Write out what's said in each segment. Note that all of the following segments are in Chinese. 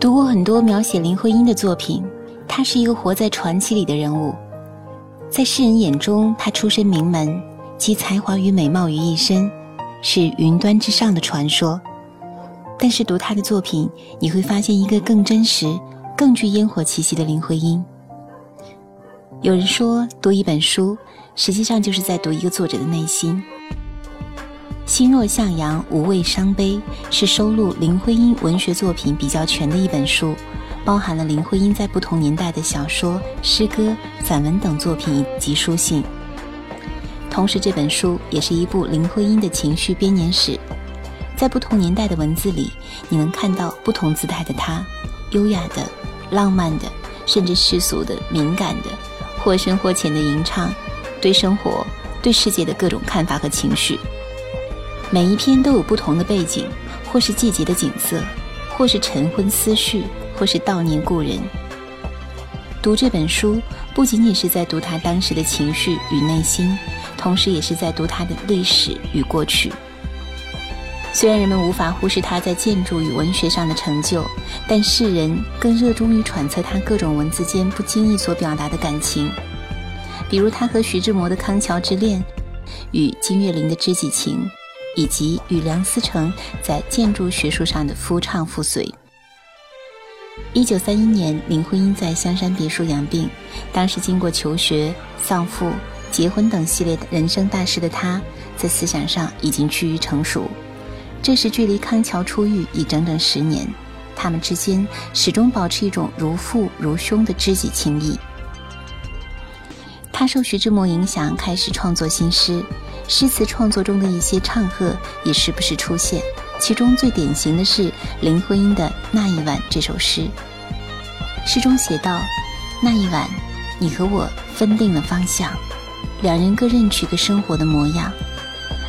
读过很多描写林徽因的作品，她是一个活在传奇里的人物。在世人眼中，她出身名门，集才华与美貌于一身，是云端之上的传说。但是读她的作品，你会发现一个更真实、更具烟火气息的林徽因。有人说，读一本书，实际上就是在读一个作者的内心。心若向阳，无畏伤悲，是收录林徽因文学作品比较全的一本书，包含了林徽因在不同年代的小说、诗歌、散文等作品以及书信。同时，这本书也是一部林徽因的情绪编年史，在不同年代的文字里，你能看到不同姿态的她，优雅的、浪漫的，甚至世俗的、敏感的，或深或浅的吟唱，对生活、对世界的各种看法和情绪。每一篇都有不同的背景，或是季节的景色，或是晨昏思绪，或是悼念故人。读这本书，不仅仅是在读他当时的情绪与内心，同时也是在读他的历史与过去。虽然人们无法忽视他在建筑与文学上的成就，但世人更热衷于揣测他各种文字间不经意所表达的感情，比如他和徐志摩的康桥之恋，与金岳霖的知己情。以及与梁思成在建筑学术上的夫唱妇随。一九三一年，林徽因在香山别墅养病，当时经过求学、丧父、结婚等系列的人生大事的她，在思想上已经趋于成熟。这时距离康桥出狱已整整十年，他们之间始终保持一种如父如兄的知己情谊。他受徐志摩影响，开始创作新诗。诗词创作中的一些唱和也时不时出现，其中最典型的是林徽因的《那一晚》这首诗。诗中写道：“那一晚，你和我分定了方向，两人各认取个生活的模样。”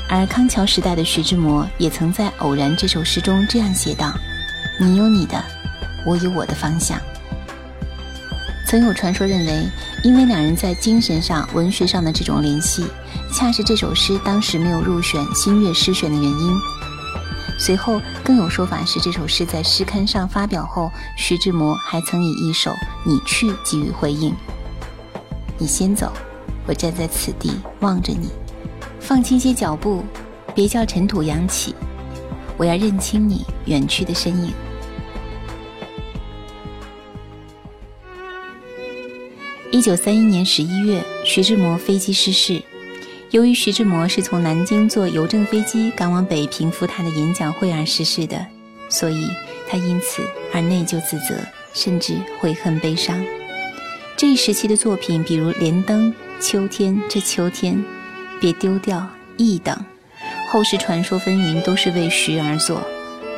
而康桥时代的徐志摩也曾在《偶然》这首诗中这样写道：“你有你的，我有我的方向。”曾有传说认为，因为两人在精神上、文学上的这种联系，恰是这首诗当时没有入选新月诗选的原因。随后更有说法是，这首诗在诗刊上发表后，徐志摩还曾以一首《你去》给予回应：“你先走，我站在此地望着你，放轻些脚步，别叫尘土扬起，我要认清你远去的身影。”一九三一年十一月，徐志摩飞机失事。由于徐志摩是从南京坐邮政飞机赶往北平赴他的演讲会而逝世的，所以他因此而内疚自责，甚至悔恨悲伤。这一时期的作品，比如《莲灯》《秋天》《这秋天》《别丢掉》《忆》等，后世传说纷纭，都是为徐而作。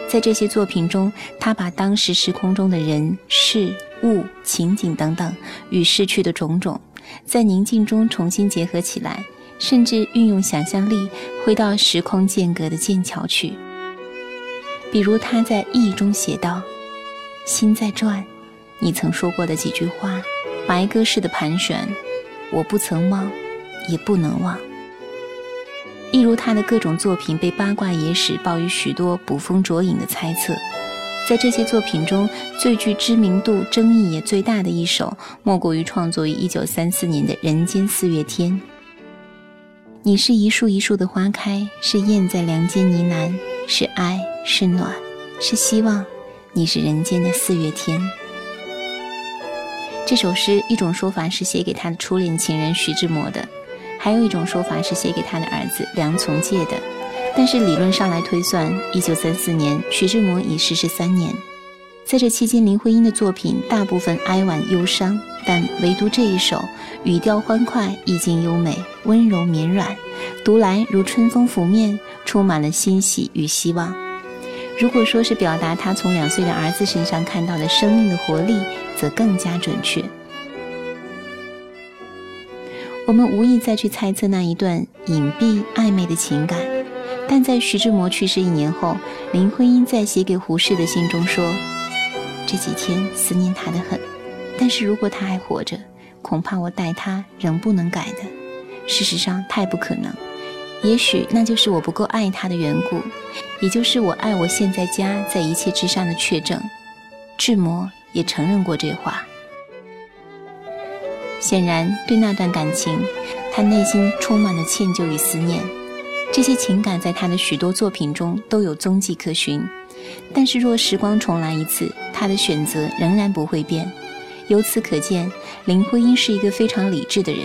在这些作品中，他把当时时空中的人事。物情景等等与逝去的种种，在宁静中重新结合起来，甚至运用想象力回到时空间隔的剑桥去。比如他在《忆》中写道：“心在转，你曾说过的几句话，白鸽似的盘旋，我不曾忘，也不能忘。”一如他的各种作品被八卦野史报于许多捕风捉影的猜测。在这些作品中，最具知名度、争议也最大的一首，莫过于创作于一九三四年的《人间四月天》。你是一树一树的花开，是燕在梁间呢喃，是爱，是暖，是希望。你是人间的四月天。这首诗，一种说法是写给他的初恋情人徐志摩的，还有一种说法是写给他的儿子梁从诫的。但是理论上来推算，一九三四年，徐志摩已逝世三年。在这期间，林徽因的作品大部分哀婉忧伤，但唯独这一首，语调欢快，意境优美，温柔绵软，读来如春风拂面，充满了欣喜与希望。如果说是表达他从两岁的儿子身上看到的生命的活力，则更加准确。我们无意再去猜测那一段隐蔽暧昧的情感。但在徐志摩去世一年后，林徽因在写给胡适的信中说：“这几天思念他的很，但是如果他还活着，恐怕我待他仍不能改的。事实上，太不可能。也许那就是我不够爱他的缘故，也就是我爱我现在家在一切之上的确证。志摩也承认过这话。显然，对那段感情，他内心充满了歉疚与思念。这些情感在他的许多作品中都有踪迹可循。但是，若时光重来一次，他的选择仍然不会变。由此可见，林徽因是一个非常理智的人，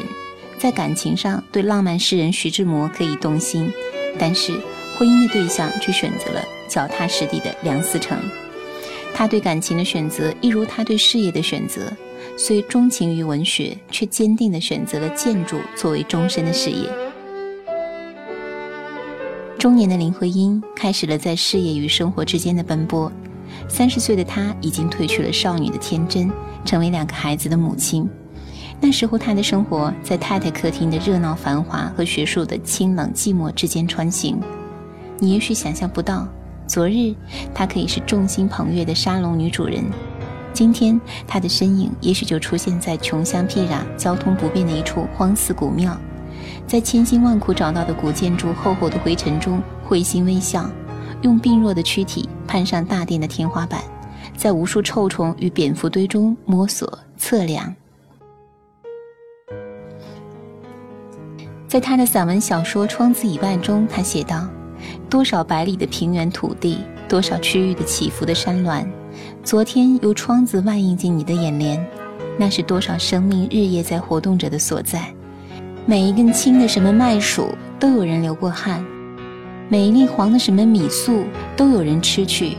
在感情上对浪漫诗人徐志摩可以动心，但是婚姻的对象却选择了脚踏实地的梁思成。他对感情的选择，一如他对事业的选择。虽钟情于文学，却坚定地选择了建筑作为终身的事业。中年的林徽因开始了在事业与生活之间的奔波。三十岁的她已经褪去了少女的天真，成为两个孩子的母亲。那时候，她的生活在太太客厅的热闹繁华和学术的清冷寂寞之间穿行。你也许想象不到，昨日她可以是众星捧月的沙龙女主人。今天，他的身影也许就出现在穷乡僻壤、交通不便的一处荒寺古庙，在千辛万苦找到的古建筑厚厚的灰尘中会心微笑，用病弱的躯体攀上大殿的天花板，在无数臭虫与蝙蝠堆中摸索测量。在他的散文小说《窗子以外》中，他写道：“多少百里的平原土地，多少区域的起伏的山峦。”昨天由窗子外映进你的眼帘，那是多少生命日夜在活动着的所在。每一根青的什么麦黍都有人流过汗，每一粒黄的什么米粟都有人吃去。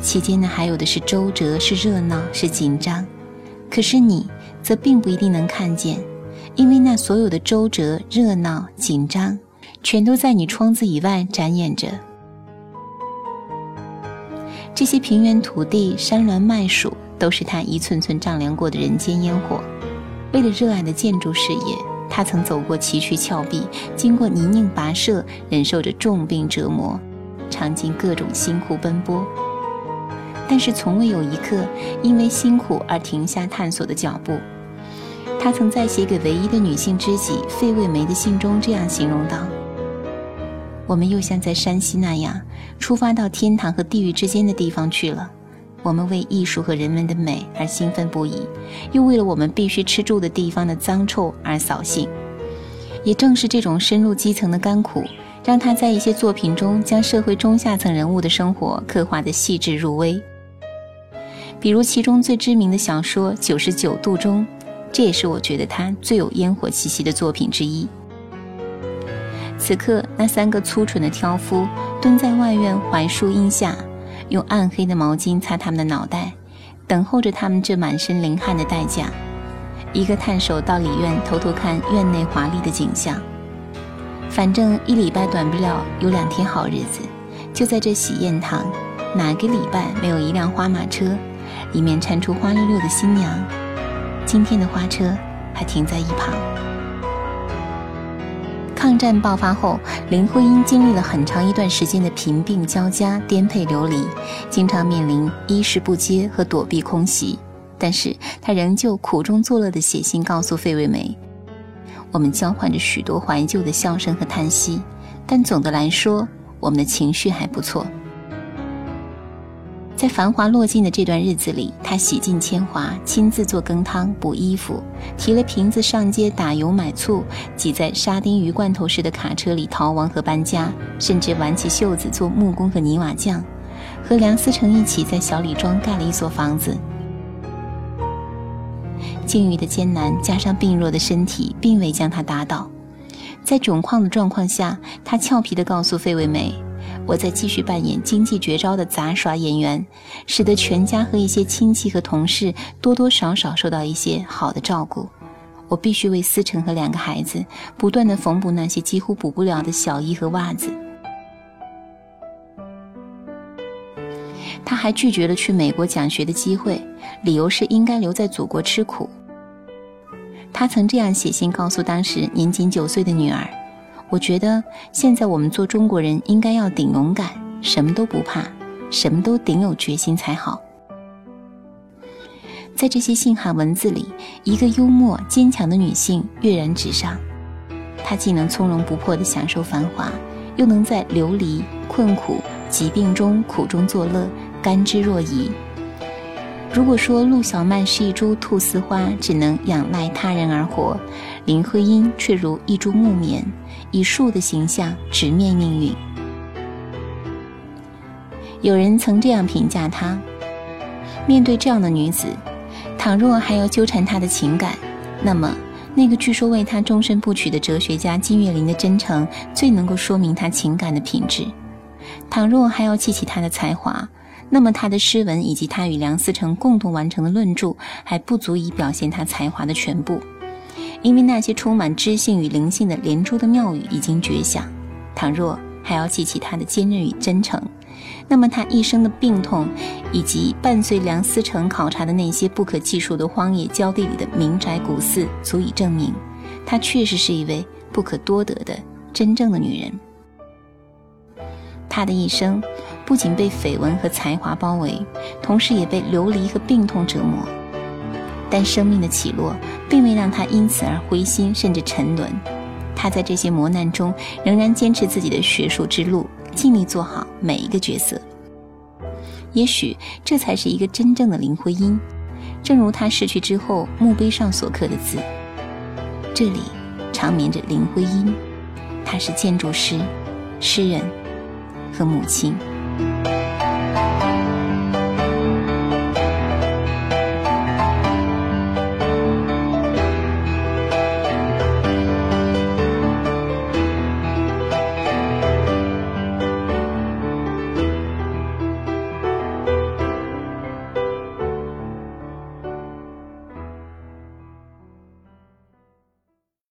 其间呢，还有的是周折，是热闹，是紧张。可是你则并不一定能看见，因为那所有的周折、热闹、紧张，全都在你窗子以外展演着。这些平原土地、山峦麦黍，都是他一寸寸丈量过的人间烟火。为了热爱的建筑事业，他曾走过崎岖峭壁，经过泥泞跋涉，忍受着重病折磨，尝尽各种辛苦奔波。但是，从未有一刻因为辛苦而停下探索的脚步。他曾在写给唯一的女性知己费慰梅的信中这样形容道。我们又像在山西那样，出发到天堂和地狱之间的地方去了。我们为艺术和人们的美而兴奋不已，又为了我们必须吃住的地方的脏臭而扫兴。也正是这种深入基层的甘苦，让他在一些作品中将社会中下层人物的生活刻画得细致入微。比如其中最知名的小说《九十九度》中，这也是我觉得他最有烟火气息的作品之一。此刻，那三个粗蠢的挑夫蹲在外院槐树荫下，用暗黑的毛巾擦他们的脑袋，等候着他们这满身淋汗的代价。一个探手到里院偷偷看院内华丽的景象。反正一礼拜短不了有两天好日子，就在这喜宴堂，哪个礼拜没有一辆花马车，里面搀出花溜溜的新娘？今天的花车还停在一旁。抗战爆发后，林徽因经历了很长一段时间的贫病交加、颠沛流离，经常面临衣食不接和躲避空袭。但是她仍旧苦中作乐地写信告诉费慰梅：“我们交换着许多怀旧的笑声和叹息，但总的来说，我们的情绪还不错。”在繁华落尽的这段日子里，他洗尽铅华，亲自做羹汤、补衣服，提了瓶子上街打油买醋，挤在沙丁鱼罐头似的卡车里逃亡和搬家，甚至挽起袖子做木工和泥瓦匠，和梁思成一起在小李庄盖了一所房子。境遇的艰难加上病弱的身体，并未将他打倒。在窘况的状况下，他俏皮地告诉费慰梅。我在继续扮演经济绝招的杂耍演员，使得全家和一些亲戚和同事多多少少受到一些好的照顾。我必须为思成和两个孩子不断的缝补那些几乎补不了的小衣和袜子。他还拒绝了去美国讲学的机会，理由是应该留在祖国吃苦。他曾这样写信告诉当时年仅九岁的女儿。我觉得现在我们做中国人应该要顶勇敢，什么都不怕，什么都顶有决心才好。在这些信函文字里，一个幽默坚强的女性跃然纸上。她既能从容不迫地享受繁华，又能在流离、困苦、疾病中苦中作乐，甘之若饴。如果说陆小曼是一株菟丝花，只能仰赖他人而活，林徽因却如一株木棉，以树的形象直面命运。有人曾这样评价她：面对这样的女子，倘若还要纠缠她的情感，那么那个据说为她终身不娶的哲学家金岳霖的真诚，最能够说明她情感的品质；倘若还要记起她的才华，那么他的诗文以及他与梁思成共同完成的论著，还不足以表现他才华的全部，因为那些充满知性与灵性的连珠的妙语已经绝响。倘若还要记起他的坚韧与真诚，那么他一生的病痛，以及伴随梁思成考察的那些不可计数的荒野焦地里的民宅古寺，足以证明，她确实是一位不可多得的真正的女人。她的一生。不仅被绯闻和才华包围，同时也被流离和病痛折磨。但生命的起落并未让他因此而灰心，甚至沉沦。他在这些磨难中仍然坚持自己的学术之路，尽力做好每一个角色。也许这才是一个真正的林徽因。正如他逝去之后墓碑上所刻的字：“这里长眠着林徽因，她是建筑师、诗人和母亲。” Thank you